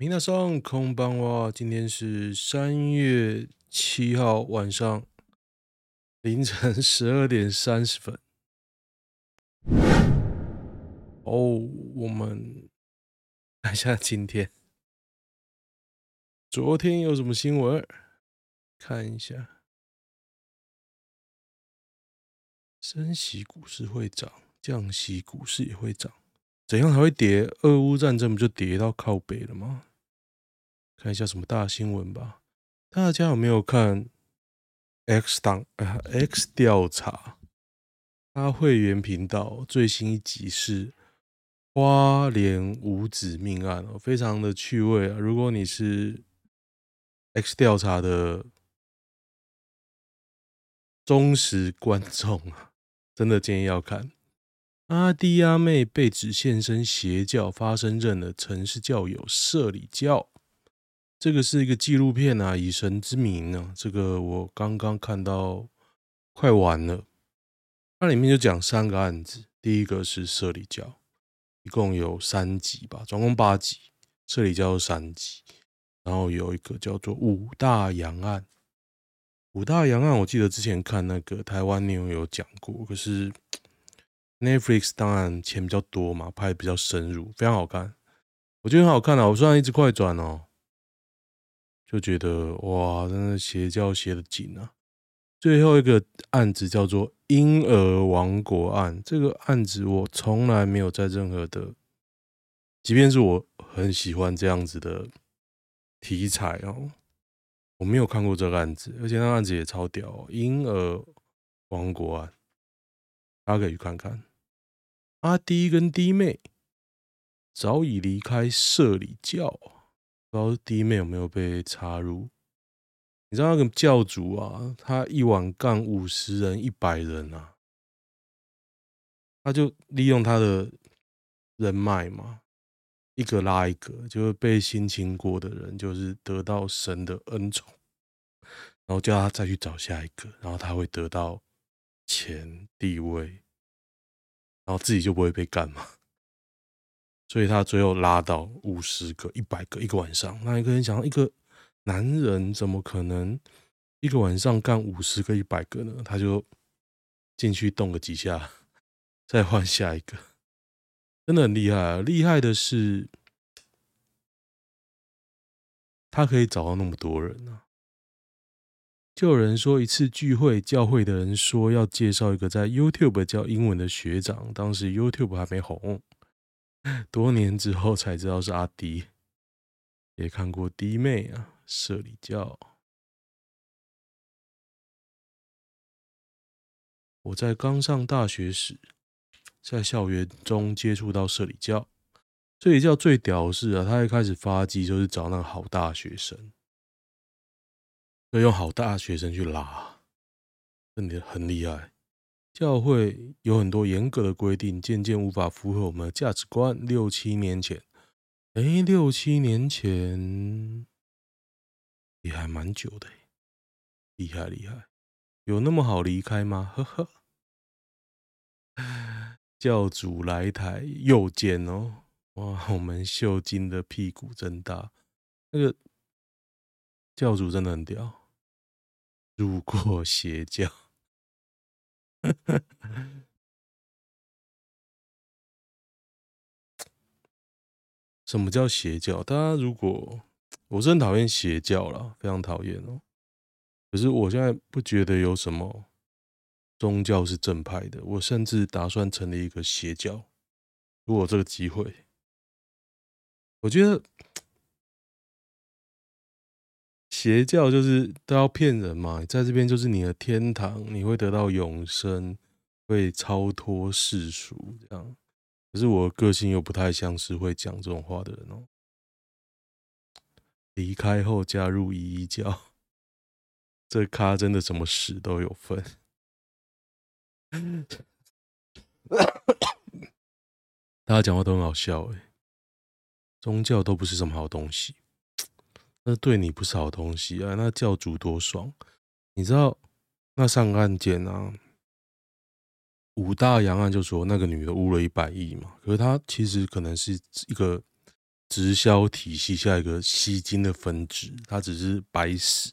明大上空班哇，今天是三月七号晚上凌晨十二点三十分。哦，我们看一下今天，昨天有什么新闻？看一下，升息股市会涨，降息股市也会涨，怎样才会跌？俄乌战争不就跌到靠北了吗？看一下什么大新闻吧。大家有没有看 X 档啊？X 调查，他会员频道最新一集是花莲五子命案哦，非常的趣味啊。如果你是 X 调查的忠实观众啊，真的建议要看。阿弟阿妹被指现身邪教，发生认了曾是教友，社里教。这个是一个纪录片啊，以神之名啊，这个我刚刚看到快完了。它里面就讲三个案子，第一个是社里教，一共有三集吧，总共八集，社里教三集。然后有一个叫做五大洋案，五大洋案我记得之前看那个台湾妞有讲过，可是 Netflix 当然钱比较多嘛，拍的比较深入，非常好看，我觉得很好看啊，我虽然一直快转哦。就觉得哇，真的邪教邪的紧啊！最后一个案子叫做“婴儿王国案”，这个案子我从来没有在任何的，即便是我很喜欢这样子的题材哦，我没有看过这个案子，而且那个案子也超屌哦，“婴儿王国案”，大家可以去看看。阿弟跟弟妹早已离开社里教。不知道弟妹有没有被插入？你知道那个教主啊，他一晚干五十人、一百人啊，他就利用他的人脉嘛，一个拉一个，就是被性侵过的人，就是得到神的恩宠，然后叫他再去找下一个，然后他会得到钱、地位，然后自己就不会被干嘛。所以他最后拉到五十个、一百个一个晚上。那一个人想，一个男人怎么可能一个晚上干五十个、一百个呢？他就进去动个几下，再换下一个，真的很厉害啊！厉害的是，他可以找到那么多人啊！就有人说，一次聚会，教会的人说要介绍一个在 YouTube 教英文的学长，当时 YouTube 还没红。多年之后才知道是阿迪，也看过弟妹啊，社里教。我在刚上大学时，在校园中接触到社里教。社里教最屌的是啊，他一开始发迹就是找那个好大学生，要用好大学生去拉，真的很厉害。教会有很多严格的规定，渐渐无法符合我们的价值观。六七年前，哎，六七年前也还蛮久的，厉害厉害，有那么好离开吗？呵呵。教主来台又见哦，哇，我们秀金的屁股真大，那个教主真的很屌，入过邪教。什么叫邪教？大家如果我是很讨厌邪教啦，非常讨厌哦。可是我现在不觉得有什么宗教是正派的。我甚至打算成立一个邪教，如果这个机会，我觉得。邪教就是都要骗人嘛，在这边就是你的天堂，你会得到永生，会超脱世俗这样。可是我个性又不太像是会讲这种话的人哦。离开后加入一一教，这咖真的什么屎都有份。大家讲话都很好笑诶，宗教都不是什么好东西。那对你不是好东西啊！那教主多爽，你知道那上个案件啊，五大洋案就说那个女的污了一百亿嘛，可是她其实可能是一个直销体系下一个吸金的分支，他只是白死。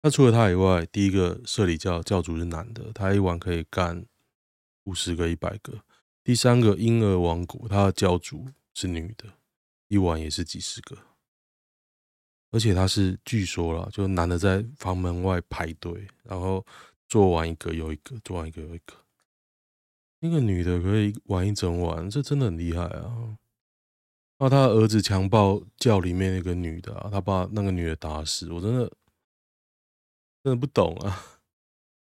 那除了他以外，第一个社里教教主是男的，他一晚可以干五十个、一百个。第三个婴儿王国，他的教主是女的，一晚也是几十个。而且他是据说啦，就男的在房门外排队，然后做完一个又一个，做完一个又一个。那个女的可以玩一整晚，这真的很厉害啊！那他儿子强暴教里面那个女的啊，他把那个女的打死，我真的。真的不懂啊！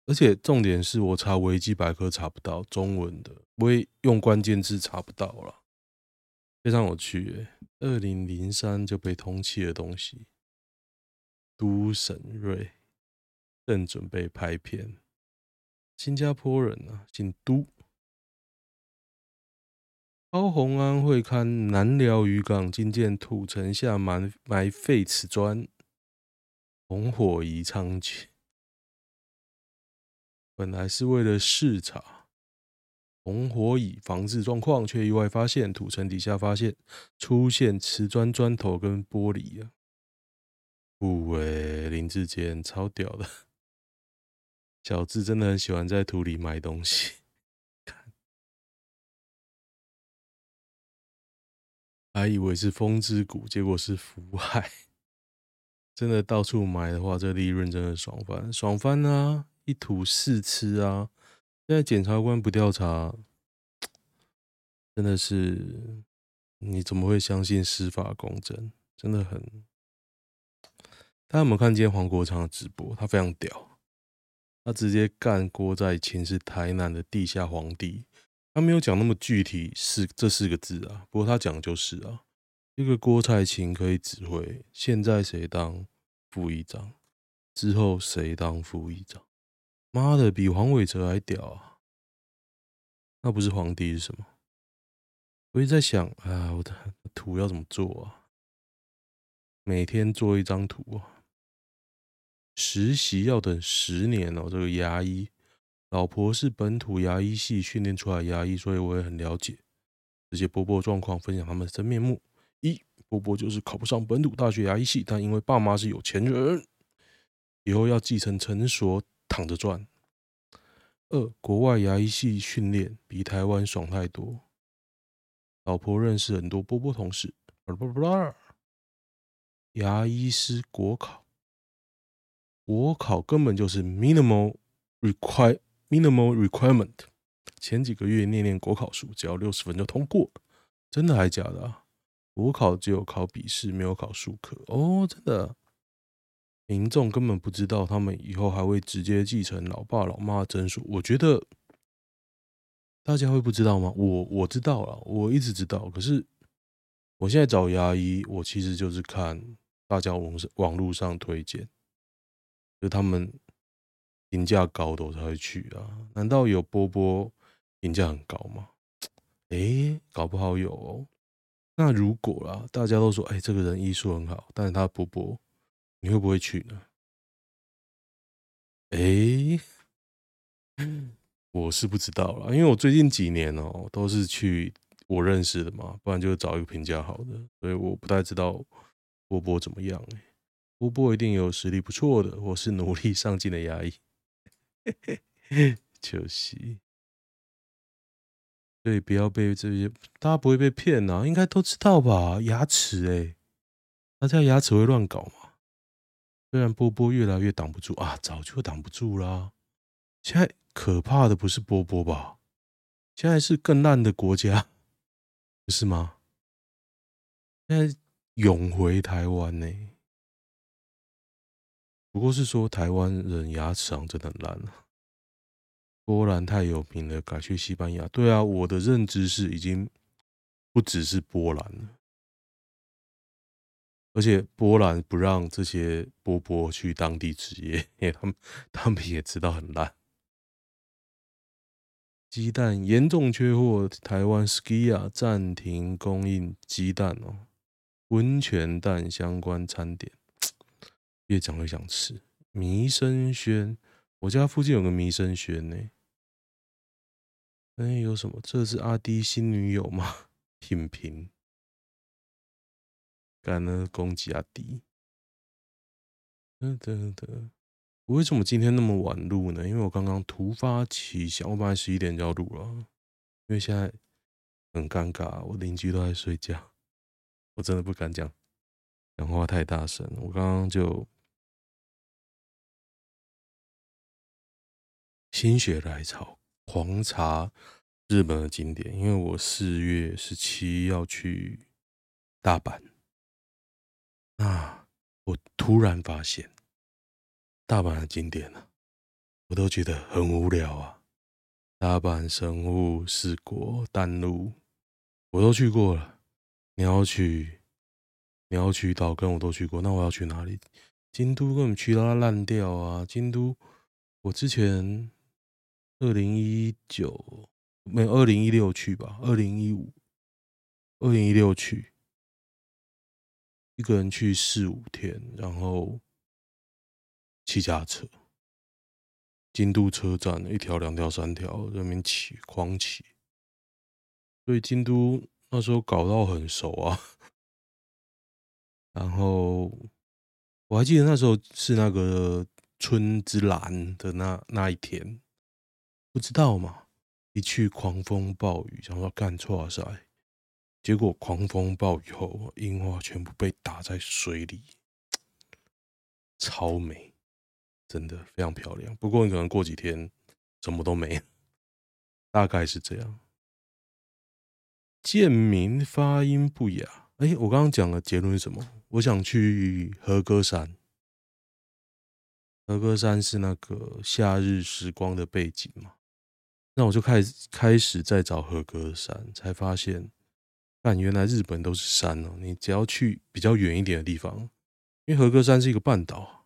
而且重点是我查维基百科查不到中文的，我也用关键字查不到了，非常有趣。二零零三就被通缉的东西，都审瑞正准备拍片，新加坡人啊，姓都。高红安会刊南寮渔港，惊见土层下埋埋废瓷砖。红火仪猖獗，本来是为了视察红火蚁防治状况，却意外发现土层底下发现出现瓷砖砖头跟玻璃啊！不喂，林志坚超屌的，小智真的很喜欢在土里埋东西，还以为是风之谷，结果是福海。真的到处买的话，这利润真的爽翻，爽翻啊！一吐四吃啊！现在检察官不调查，真的是你怎么会相信司法公正？真的很。大家有没有看见黄国昌的直播？他非常屌，他直接干郭在勤是台南的地下皇帝。他没有讲那么具体是这四个字啊，不过他讲的就是啊。这个郭采清可以指挥，现在谁当副议长，之后谁当副议长？妈的，比黄伟哲还屌啊！那不是皇帝是什么？我一直在想啊，我的图要怎么做啊？每天做一张图啊。实习要等十年哦。这个牙医，老婆是本土牙医系训练出来牙医，所以我也很了解这些波波状况，分享他们的真面目。一波波就是考不上本土大学牙医系，但因为爸妈是有钱人，以后要继承诊所躺着赚。二国外牙医系训练比台湾爽太多，老婆认识很多波波同事。牙医师国考，国考根本就是 minimal require minimal requirement，前几个月念念国考书，只要六十分就通过，真的还假的啊？国考只有考笔试，没有考数科哦，真的。民众根本不知道，他们以后还会直接继承老爸老妈的诊所。我觉得大家会不知道吗？我我知道了，我一直知道。可是我现在找牙医，我其实就是看大家网网络上推荐，就他们评价高的我才会去啊。难道有波波评价很高吗？诶，搞不好有哦。那如果啦，大家都说，哎、这个人医术很好，但是他波波，你会不会去呢？哎、欸，我是不知道了，因为我最近几年哦、喔，都是去我认识的嘛，不然就找一个评价好的，所以我不太知道波波怎么样、欸。波波一定有实力不错的，我是努力上进的牙医，就是。对，不要被这些，大家不会被骗呐、啊，应该都知道吧？牙齿、欸，哎，大家牙齿会乱搞吗？虽然波波越来越挡不住啊，早就挡不住啦。现在可怕的不是波波吧？现在是更烂的国家，不是吗？现在涌回台湾呢、不过是说台湾人牙齿上真的很烂了。波兰太有名了，改去西班牙。对啊，我的认知是已经不只是波兰了，而且波兰不让这些波波去当地职业，因为他们他们也知道很烂。鸡蛋严重缺货，台湾 Skia 暂停供应鸡蛋哦，温泉蛋相关餐点，越讲越想吃。弥生轩，我家附近有个弥生轩呢。哎，有什么？这是阿滴新女友吗？品评。干呢攻击阿弟。等等等，我为什么今天那么晚录呢？因为我刚刚突发奇想，我本来十一点就要录了，因为现在很尴尬，我邻居都在睡觉，我真的不敢讲，讲话太大声。我刚刚就心血来潮，狂查日本的景点，因为我四月十七要去大阪，啊，我突然发现。大阪的景点呢，我都觉得很无聊啊。大阪、神户、四国、丹路，我都去过了。鸟取、鸟取岛根我都去过，那我要去哪里？京都根本去到烂掉啊！京都，我之前二零一九没有二零一六去吧？二零一五、二零一六去，一个人去四五天，然后。骑脚车，京都车站一条、两条、三条，在那边骑，狂骑。所以京都那时候搞到很熟啊。然后我还记得那时候是那个春之蓝的那那一天，不知道嘛？一去狂风暴雨，想说干错啥？结果狂风暴雨后，樱花全部被打在水里，超美。真的非常漂亮，不过你可能过几天什么都没，大概是这样。贱民发音不雅，哎、我刚刚讲的结论是什么？我想去和歌山，和歌山是那个夏日时光的背景嘛？那我就开始开始在找和歌山，才发现，但原来日本都是山哦。你只要去比较远一点的地方，因为和歌山是一个半岛。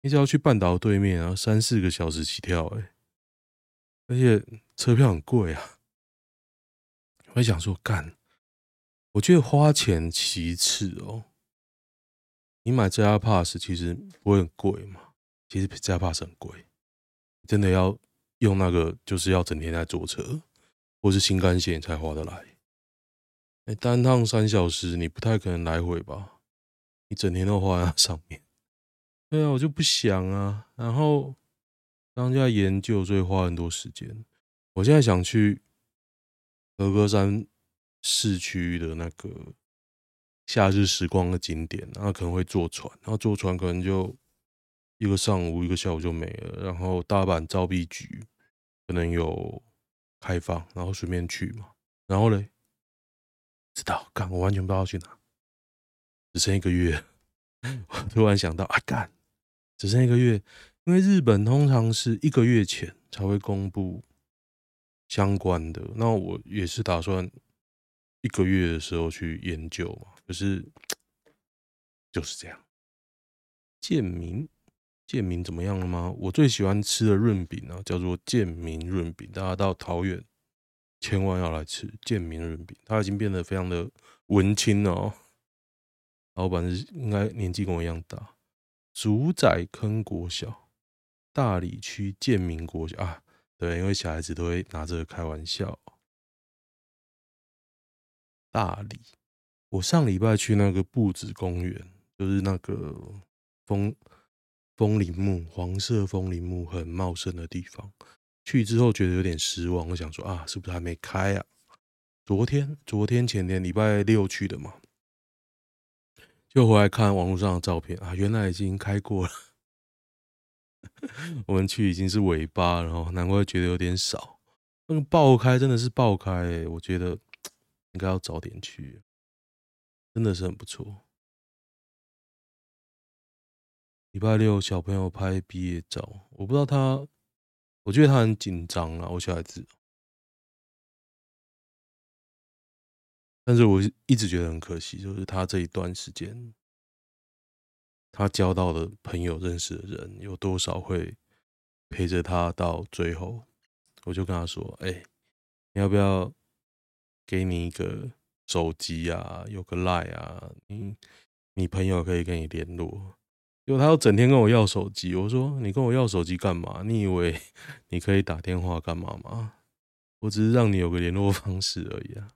你只要去半岛对面啊，三四个小时起跳，哎，而且车票很贵啊。我想说，干，我觉得花钱其次哦。你买 JR Pass 其实不会很贵嘛，其实 JR Pass 很贵，真的要用那个，就是要整天在坐车，或是新干线才划得来。哎，单趟三小时，你不太可能来回吧？你整天都花在上面。对啊，我就不想啊。然后当下研究，所以花很多时间。我现在想去和歌山市区的那个夏日时光的景点，然后可能会坐船，然后坐船可能就一个上午、一个下午就没了。然后大阪造币局可能有开放，然后顺便去嘛。然后嘞，知道干，我完全不知道去哪，只剩一个月。我突然想到，啊干！只剩一个月，因为日本通常是一个月前才会公布相关的。那我也是打算一个月的时候去研究嘛，可是 就是这样。贱民，贱民怎么样了吗？我最喜欢吃的润饼啊，叫做贱民润饼，大家到桃园千万要来吃建民润饼，它已经变得非常的文青了哦。老板是应该年纪跟我一样大。竹仔坑国小，大理区建民国小啊，对，因为小孩子都会拿这个开玩笑。大理，我上礼拜去那个布子公园，就是那个枫枫林木，黄色枫林木很茂盛的地方。去之后觉得有点失望，我想说啊，是不是还没开啊？昨天、昨天、前天礼拜六去的嘛。就回来看网络上的照片啊，原来已经开过了。我们去已经是尾巴，然后难怪觉得有点少。那个爆开真的是爆开，我觉得 应该要早点去，真的是很不错。礼拜六小朋友拍毕业照，我不知道他，我觉得他很紧张啊，我小孩子。但是我一直觉得很可惜，就是他这一段时间，他交到的朋友、认识的人有多少会陪着他到最后？我就跟他说：“哎，你要不要给你一个手机啊？有个 Line 啊，你你朋友可以跟你联络。”结果他要整天跟我要手机，我说：“你跟我要手机干嘛？你以为 你可以打电话干嘛吗？我只是让你有个联络方式而已啊。”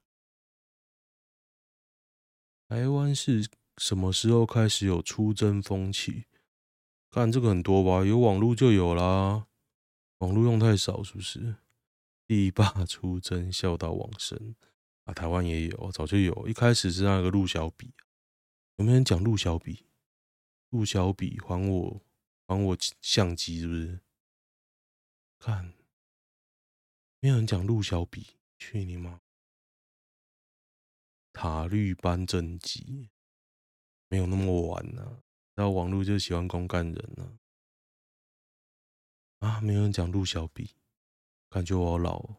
台湾是什么时候开始有出征风气？看这个很多吧，有网络就有啦。网络用太少是不是？帝坝出征，笑到往生啊！台湾也有，早就有。一开始是那个陆小比，有没有人讲陆小比？陆小笔还我还我相机是不是？看，没有人讲陆小笔，去你妈！塔绿班正机，没有那么晚呢、啊。然后网络就喜欢公干人呢、啊。啊，没有人讲陆小笔，感觉我好老、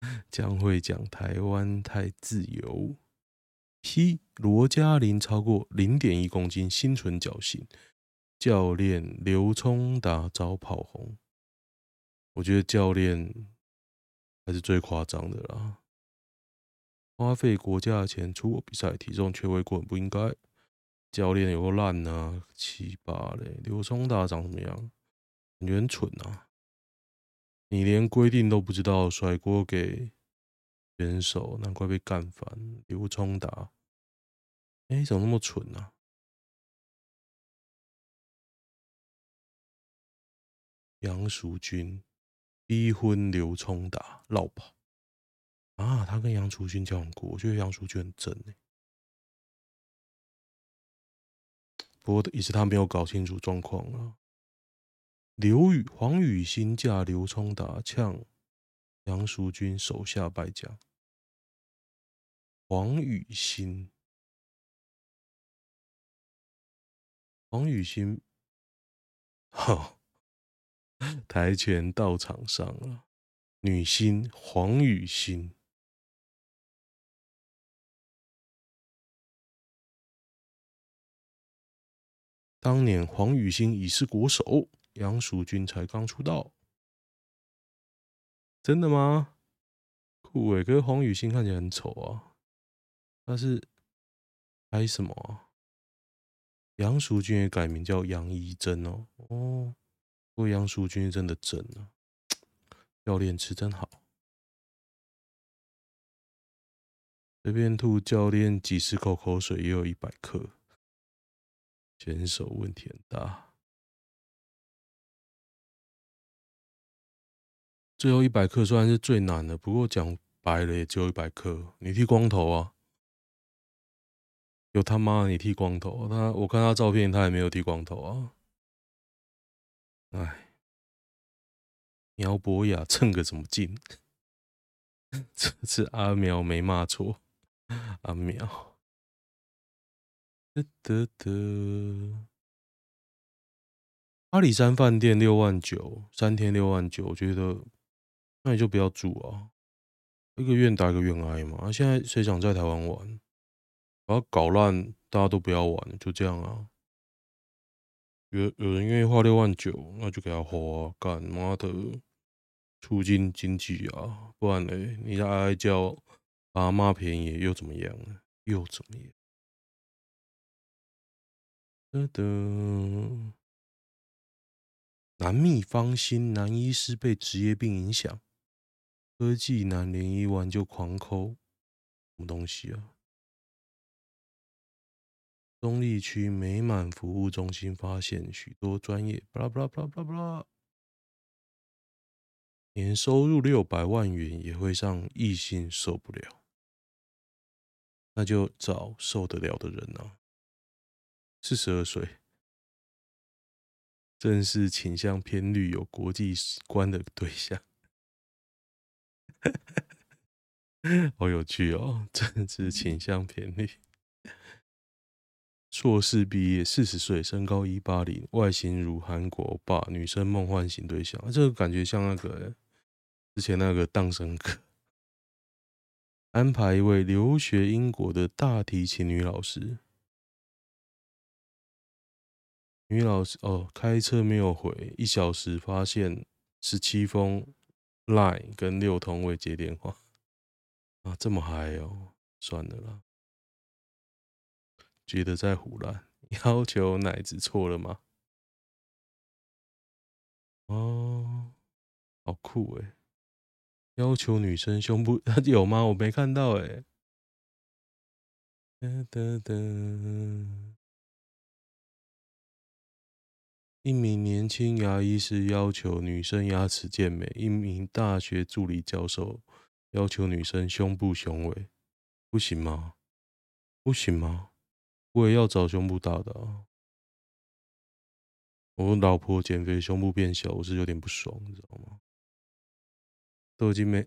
将会讲台湾太自由。P 罗嘉玲超过零点一公斤心存侥幸，教练刘聪达遭炮轰。我觉得教练还是最夸张的啦，花费国家的钱出国比赛，体重却未过，不应该。教练有个烂呐，七八嘞。刘聪达长怎么样？感觉很蠢啊！你连规定都不知道，甩锅给选手，难怪被干翻。刘聪达。哎、怎么那么蠢呢、啊？杨淑君逼婚刘聪达老婆啊！他跟杨淑君交往过，我觉得杨淑君很正哎。不过也是他没有搞清楚状况啊。刘宇黄宇兴嫁刘聪达，呛杨淑君手下败将。黄宇欣。黄雨欣，好，跆拳道场上了，女星黄雨欣，当年黄雨欣已是国手，杨淑君才刚出道，真的吗？酷诶，可是黄雨欣看起来很丑啊，但是拍什么？杨淑君也改名叫杨怡真哦，哦，不过杨淑君真的真啊，教练吃真好，随便吐教练几十口口水也有一百克，选手问题很大，最后一百克虽然是最难的，不过讲白了也只有一百克，你剃光头啊。有他妈你剃光头，他我看他照片，他也没有剃光头啊。哎，苗博雅蹭个什么劲？这次阿苗没骂错，阿苗。得得，阿里山饭店六万九，三天六万九，我觉得那你就不要住啊，一个愿打一个愿挨嘛。现在谁想在台湾玩？把它搞烂，大家都不要玩，就这样啊。有有人愿意花六万九，那就给他花啊，干妈的，促进经济啊！不然呢，你在哀叫，把他骂便宜又怎么样呢？又怎么样？噔噔，男秘方心，男医师被职业病影响，科技男联谊完就狂抠，什么东西啊？中坜区美满服务中心发现许多专业，巴拉巴拉巴拉巴拉巴拉，年收入六百万元也会让异性受不了，那就找受得了的人啊。四十二岁，正是倾向偏绿、有国际观的对象，好有趣哦！正是倾向偏绿。硕士毕业，四十岁，身高一八零，外形如韩国欧巴，女生梦幻型对象。这个感觉像那个、之前那个荡生哥，安排一位留学英国的大提琴女老师。女老师哦，开车没有回，一小时发现十七封 Line 跟六通未接电话啊，这么嗨哦，算了啦。觉得在胡乱，要求奶子错了吗？哦，好酷诶！要求女生胸部 有吗？我没看到诶。哒哒哒。一名年轻牙医师要求女生牙齿健美，一名大学助理教授要求女生胸部雄伟，不行吗？不行吗？我也要找胸部大的啊！我老婆减肥胸部变小，我是有点不爽，你知道吗？都已经没，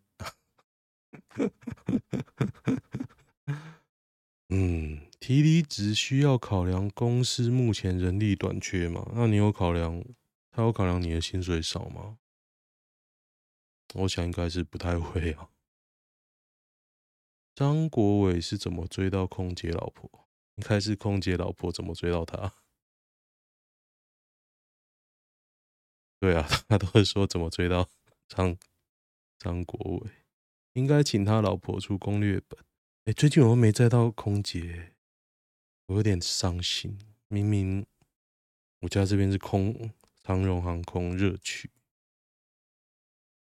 嗯。提离职需要考量公司目前人力短缺吗？那你有考量？他有考量你的薪水少吗？我想应该是不太会啊。张国伟是怎么追到空姐老婆？应该是空姐老婆怎么追到他？对啊，他都会说怎么追到张张国伟，应该请他老婆出攻略本。哎，最近我都没载到空姐。我有点伤心，明明我家这边是空长荣航空热区，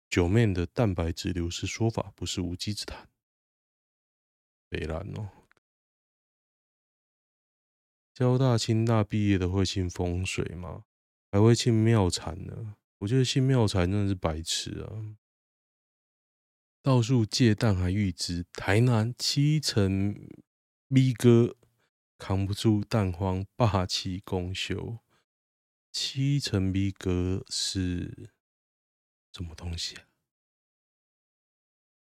九面的蛋白质流失说法不是无稽之谈。北兰哦，交大、清大毕业的会信风水吗？还会信庙产呢？我觉得信庙产真的是白痴啊！到处借蛋还预支，台南七成咪哥。扛不住蛋荒，霸气公休。七层 B 哥是什么东西啊？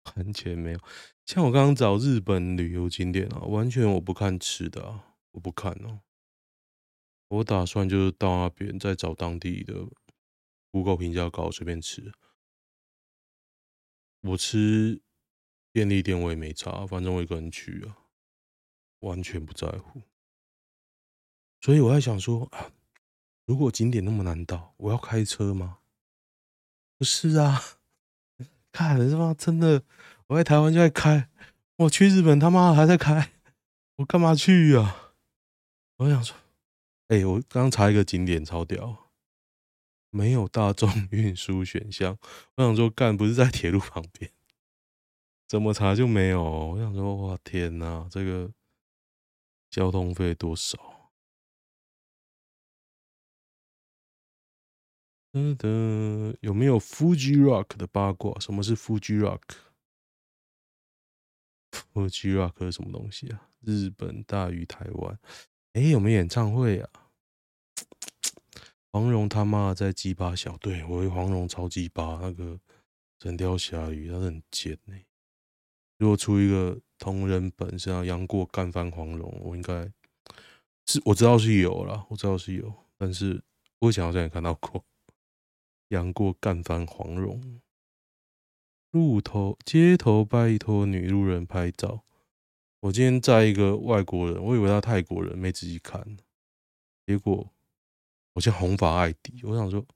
完全没有。像我刚刚找日本旅游景点啊，完全我不看吃的啊，我不看哦。我打算就是到那边再找当地的 Google 评价高，随便吃。我吃便利店我也没差，反正我一个人去啊。完全不在乎，所以我在想说啊，如果景点那么难到，我要开车吗？不是啊，看了是吗？真的，我在台湾就在开，我去日本他妈还在开，我干嘛去啊？我想说，哎、我刚查一个景点超屌，没有大众 运输选项。我想说，干不是在铁路旁边，怎么查就没有？我想说，哇天哪，这个。交通费多少？嗯的，有没有 Fuji Rock 的八卦？什么是 Fuji Rock？Fuji Rock 是什么东西啊？日本大于台湾。哎、有没有演唱会啊？黄蓉他妈在鸡巴小队，我以为黄蓉超鸡巴，那个《神雕侠侣》他是很贱呢、如果出一个同人本，是要杨过干翻黄蓉，我应该是我知道是有啦，我知道是有，但是我以前好像也看到过杨过干翻黄蓉。路头街头拜托女路人拍照，我今天在一个外国人，我以为他泰国人，没仔细看，结果我像红发艾迪，我想说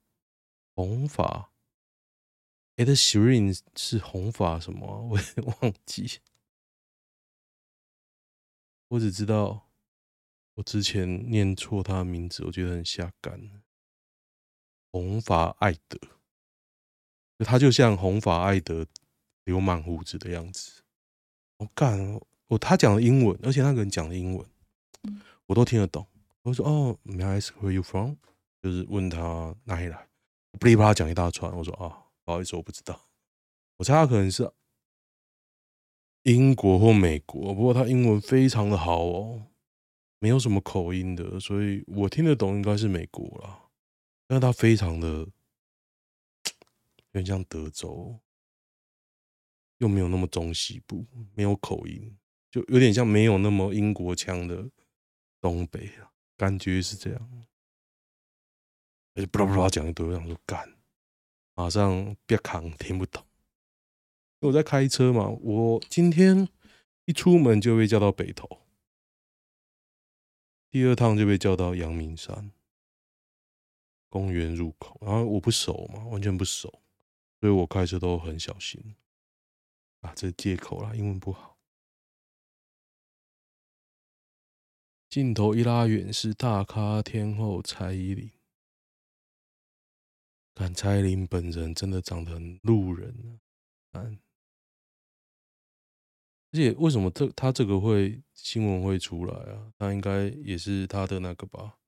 红发。Ed Sheeran 是红发什么？我也忘记。我只知道我之前念错他的名字，我觉得很下感。红发艾德，他就像红发艾德留满胡子的样子。我干，我他讲的英文，而且那个人讲的英文，我都听得懂。我说：“哦，May I ask where you from？” 就是问他哪里来，噼里啪啦讲一大串。我说：“啊。”不好意思，我不知道。我猜他可能是英国或美国，不过他英文非常的好哦，没有什么口音的，所以我听得懂，应该是美国啦。但是他非常的有点像德州，又没有那么中西部，没有口音，就有点像没有那么英国腔的东北啊，感觉是这样。而且不拉不拉讲一堆，我想说干。马上别扛，听不懂。我在开车嘛，我今天一出门就被叫到北投，第二趟就被叫到阳明山公园入口，然后我不熟嘛，完全不熟，所以我开车都很小心。啊，这借口啦，英文不好。镜头一拉远，是大咖天后蔡依林。看蔡依林本人真的长得很路人啊！而且为什么这他这个会新闻会出来啊？他应该也是他的那个吧？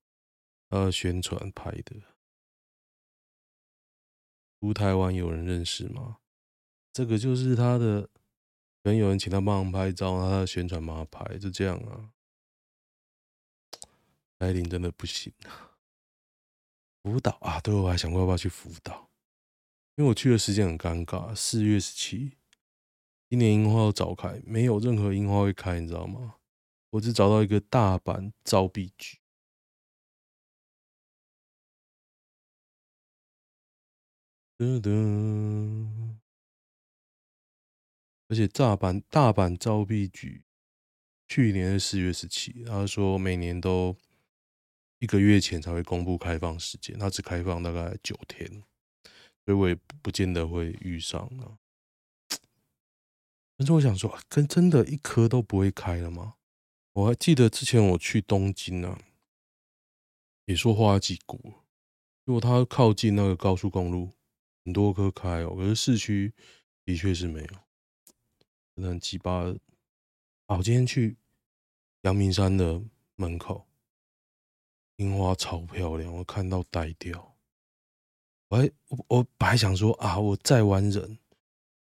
他的宣传拍的。出台湾有人认识吗？这个就是他的，可能有人请他帮忙拍照，他的宣传帮他拍，就这样啊。艾琳真的不行啊！辅导啊，对，我还想过要不要去辅导，因为我去的时间很尴尬，四月十七。今年樱花要早开，没有任何樱花会开，你知道吗？我只找到一个大阪造币局。噔噔，而且大阪大阪招币局去年是四月十七，他说每年都一个月前才会公布开放时间，它只开放大概九天，所以我也不见得会遇上啊。但是我想说，跟真的一颗都不会开了吗？我还记得之前我去东京啊，也说花季谷，如果它靠近那个高速公路，很多颗开哦，可是市区的确是没有，真的很鸡巴。啊，我今天去阳明山的门口，樱花超漂亮，我看到呆掉。我还我我本来想说啊，我在玩人，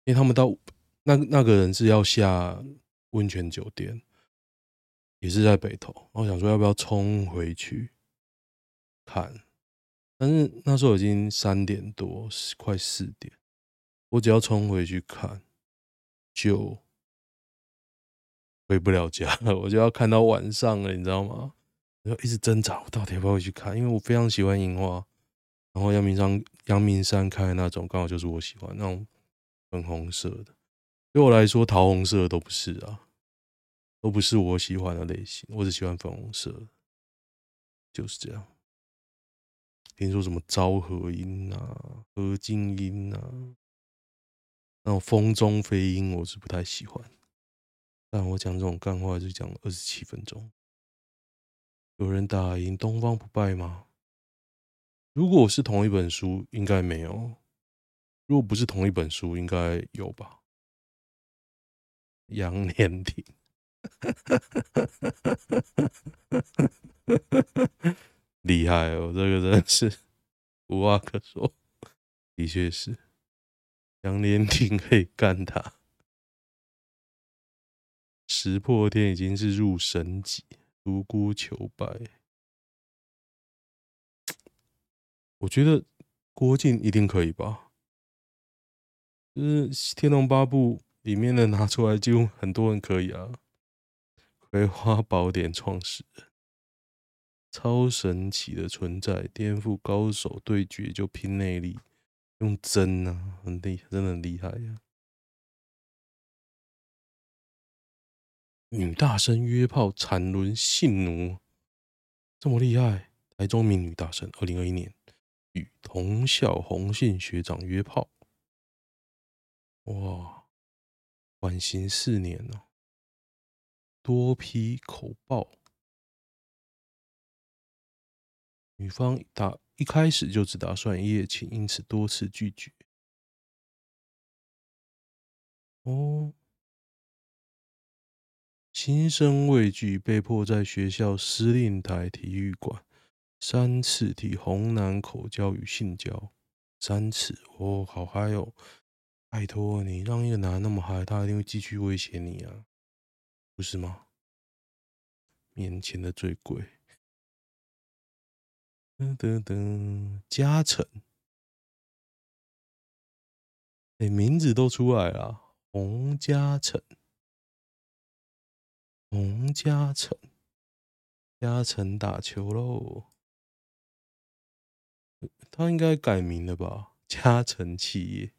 因为他们到。那那个人是要下温泉酒店，也是在北投。我想说要不要冲回去看，但是那时候已经三点多，快四点。我只要冲回去看，就回不了家了。我就要看到晚上了，你知道吗？我就一直挣扎，我到底要不要去看？因为我非常喜欢樱花，然后阳明山阳明山开那种，刚好就是我喜欢那种粉红色的。对我来说，桃红色都不是啊，都不是我喜欢的类型。我只喜欢粉红色，就是这样。听说什么昭和樱啊、和金樱啊，那种风中飞樱，我是不太喜欢。但我讲这种干话就讲二十七分钟。有人打赢东方不败吗？如果是同一本书，应该没有；如果不是同一本书，应该有吧。杨连廷，厉害哦！这个真的是无话可说，的确是杨连廷可以干他。石破天已经是入神级，独孤求败。我觉得郭靖一定可以吧？就是《天龙八部》。里面的 拿出来就很多人可以啊，《葵花宝典》创始人，超神奇的存在，颠覆高手对决就拼内力，用针啊，很厉，真的很厉害呀、女大生约炮产轮性奴，这么厉害！台中名女大生，二零二一年与同校红杏学长约炮，哇！缓刑四年哦，多批口爆，女方打一开始就只打算一夜情，因此多次拒绝。哦，心生畏惧，被迫在学校司令台体育馆三次体红男口交与性交，三次哦，好嗨哦！拜托你，让一个男人那么嗨，他一定会继续威胁你啊，不是吗？面前的最贵，噔噔噔，嘉诚，哎，名字都出来了，洪嘉诚，洪嘉诚，嘉诚打球喽，他应该改名了吧？嘉诚企业。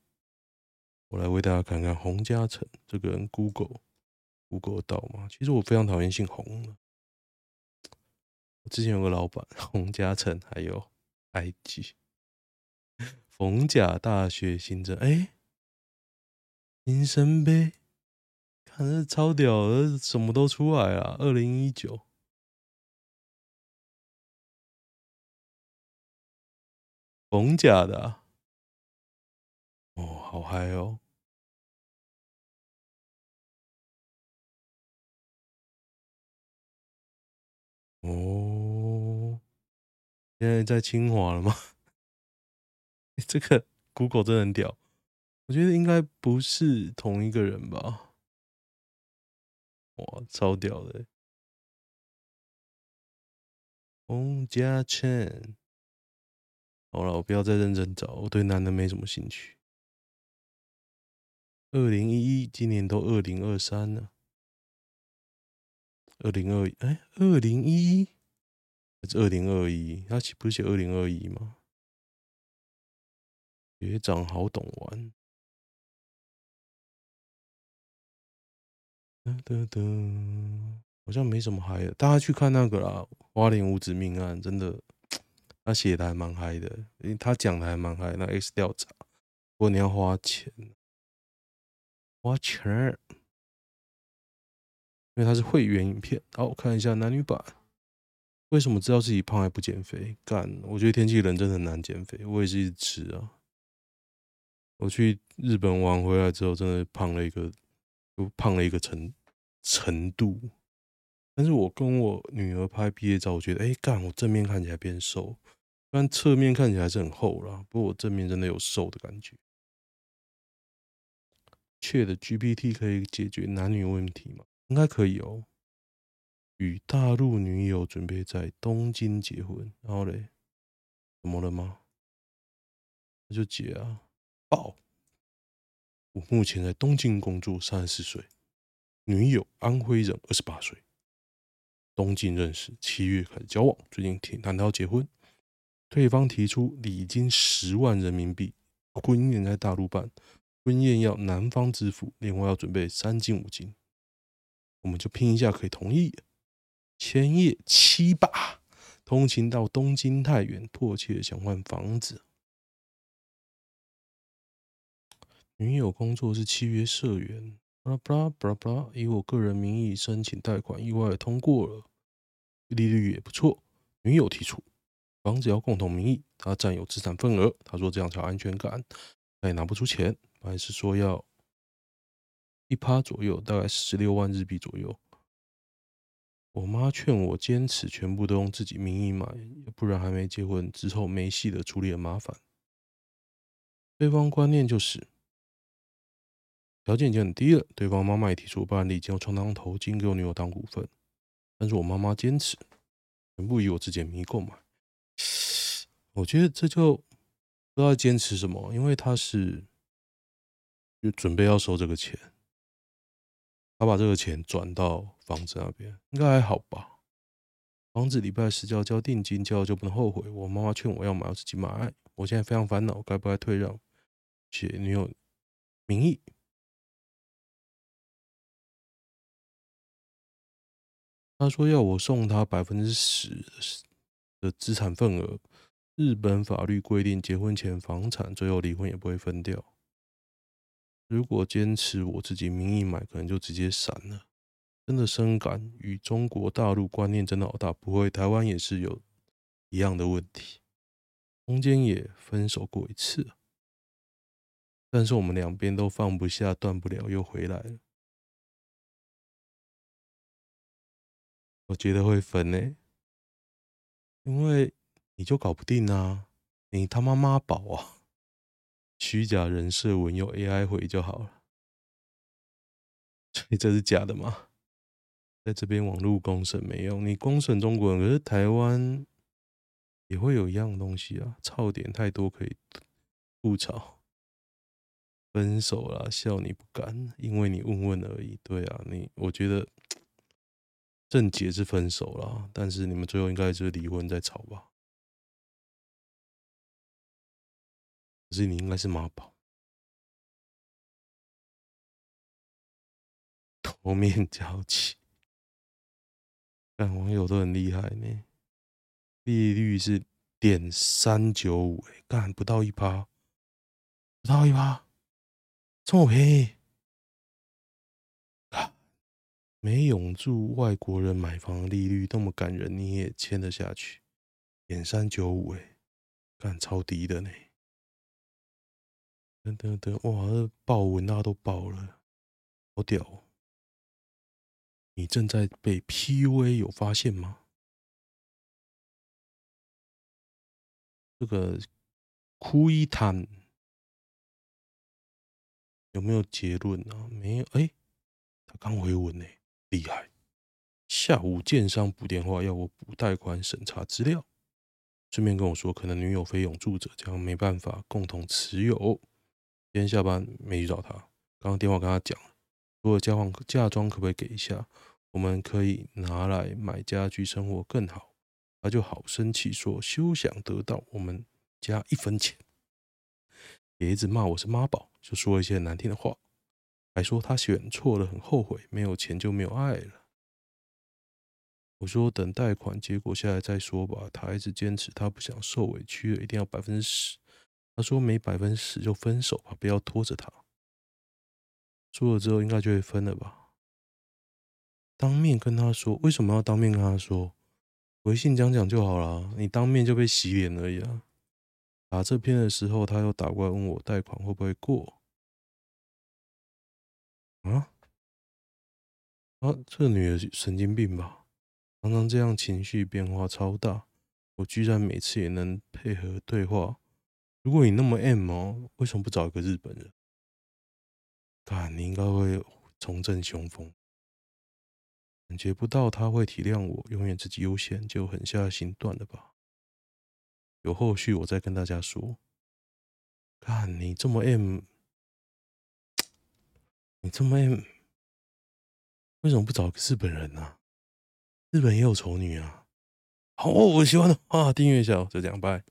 我来为大家看看洪嘉诚这个人，Google Google 到吗？其实我非常讨厌姓洪的。我之前有个老板 洪嘉诚，还有 IG 逢甲大学新生，哎，新生杯，还是超屌的，什么都出来了。二零一九，冯家的，哦，好嗨哦！哦，现在在清华了吗？这个 Google 真很屌，我觉得应该不是同一个人吧。哇，超屌的！洪嘉诚，好了，我不要再认真找，我对男的没什么兴趣。二零一一，今年都二零二三了。二零二一，哎，二零一一还是二零二一？他岂不是写二零二一吗？学长好懂玩。哒哒哒，好像没什么嗨的，大家去看那个啦，《花莲五子命案》，真的，他写的还蛮嗨的，因为他讲的还蛮嗨。那 X 调查，不过你要花钱，花钱。因为它是会员影片，好，我看一下男女版。为什么知道自己胖还不减肥？干，我觉得天气冷真的很难减肥。我也是一直吃啊。我去日本玩回来之后，真的胖了一个，就胖了一个程程度。但是我跟我女儿拍毕业照，我觉得，哎，干，我正面看起来变瘦，但侧面看起来还是很厚啦。不过我正面真的有瘦的感觉。ChatGPT 可以解决男女问题吗？应该可以哦。与大陆女友准备在东京结婚，然后嘞，怎么了吗？那就结啊！爆，我目前在东京工作，三十四岁，女友安徽人，二十八岁，东京认识，七月开始交往，最近挺谈到结婚，对方提出礼金十万人民币，婚宴在大陆办，婚宴要男方支付，另外要准备三金五金。我们就拼一下，可以同意。千叶七霸通勤到东京太远，迫切想换房子。女友工作是契约社员，巴拉巴拉巴拉巴拉，以我个人名义申请贷款，意外通过了，利率也不错。女友提出房子要共同名义，她占有资产份额，她说这样才有安全感，她也拿不出钱，还是说要。一趴左右，大概十六万日币左右。我妈劝我坚持全部都用自己名义买，不然还没结婚之后没戏的处理很麻烦。对方观念就是条件已经很低了。对方妈妈也提出办理，将充当头金给我女友当股份，但是我妈妈坚持全部以我自己的名义购买。我觉得这就不知道坚持什么，因为他是就准备要收这个钱。他把这个钱转到房子那边，应该还好吧？房子礼拜十交交定金，交了就不能后悔。我妈妈劝我要买，我自己买。我现在非常烦恼，该不该退让，写女友名义？他说要我送他百分之十的资产份额。日本法律规定，结婚前房产最后离婚也不会分掉。如果坚持我自己名义买，可能就直接散了。真的深感与中国大陆观念真的好大，不会，台湾也是有一样的问题，中间也分手过一次，但是我们两边都放不下，断不了，又回来了。我觉得会分呢、因为你就搞不定啊，你他妈妈宝啊！虚假人设文用 AI 回就好了，所 以这是假的吗？在这边网络公审没用，你公审中国人，可是台湾也会有一样东西啊，槽点太多可以吐槽。分手啦，笑你不敢，因为你问问而已。对啊，你我觉得正解是分手啦，但是你们最后应该是离婚再吵吧。可是你应该是妈宝，头面交气，但网友都很厉害呢。利率是点三九五，哎，干不到一趴，不到一趴，这么便宜，没永住外国人买房利率那么感人，你也签得下去？点三九五，哎，干超低的呢。等等等，哇，这爆文大家都爆了，好屌、你正在被 PUA 有发现吗？这个哭一坦有没有结论呢？没有，哎、他刚回文呢、厉害。下午建商补电话要我补贷款审查资料，顺便跟我说可能女友非永住者，这样没办法共同持有。今天下班没去找他，刚刚电话跟他讲，如果交换嫁妆可不可以给一下？我们可以拿来买家具生活更好。他就好生气说休想得到我们家一分钱，也一直骂我是妈宝，就说一些难听的话，还说他选错了很后悔，没有钱就没有爱了。我说等贷款结果下来再说吧。他一直坚持他不想受委屈了，一定要百分之十。他说没百分之十就分手吧，不要拖着他。说了之后应该就会分了吧。当面跟他说，为什么要当面跟他说？微信讲讲就好了，你当面就被洗脸而已啊。打这篇的时候，他又打过来问我贷款会不会过。啊？啊，这女的神经病吧？常常这样情绪变化超大，我居然每次也能配合对话。如果你那么 M 哦，为什么不找一个日本人？看，你应该会重振雄风。感觉不到他会体谅我，永远自己优先，就狠下心断了吧。有后续我再跟大家说。看你这么 M，你这么为什么不找个日本人呢、日本也有丑女啊！好，我喜欢的话，订阅一下，就这样，拜。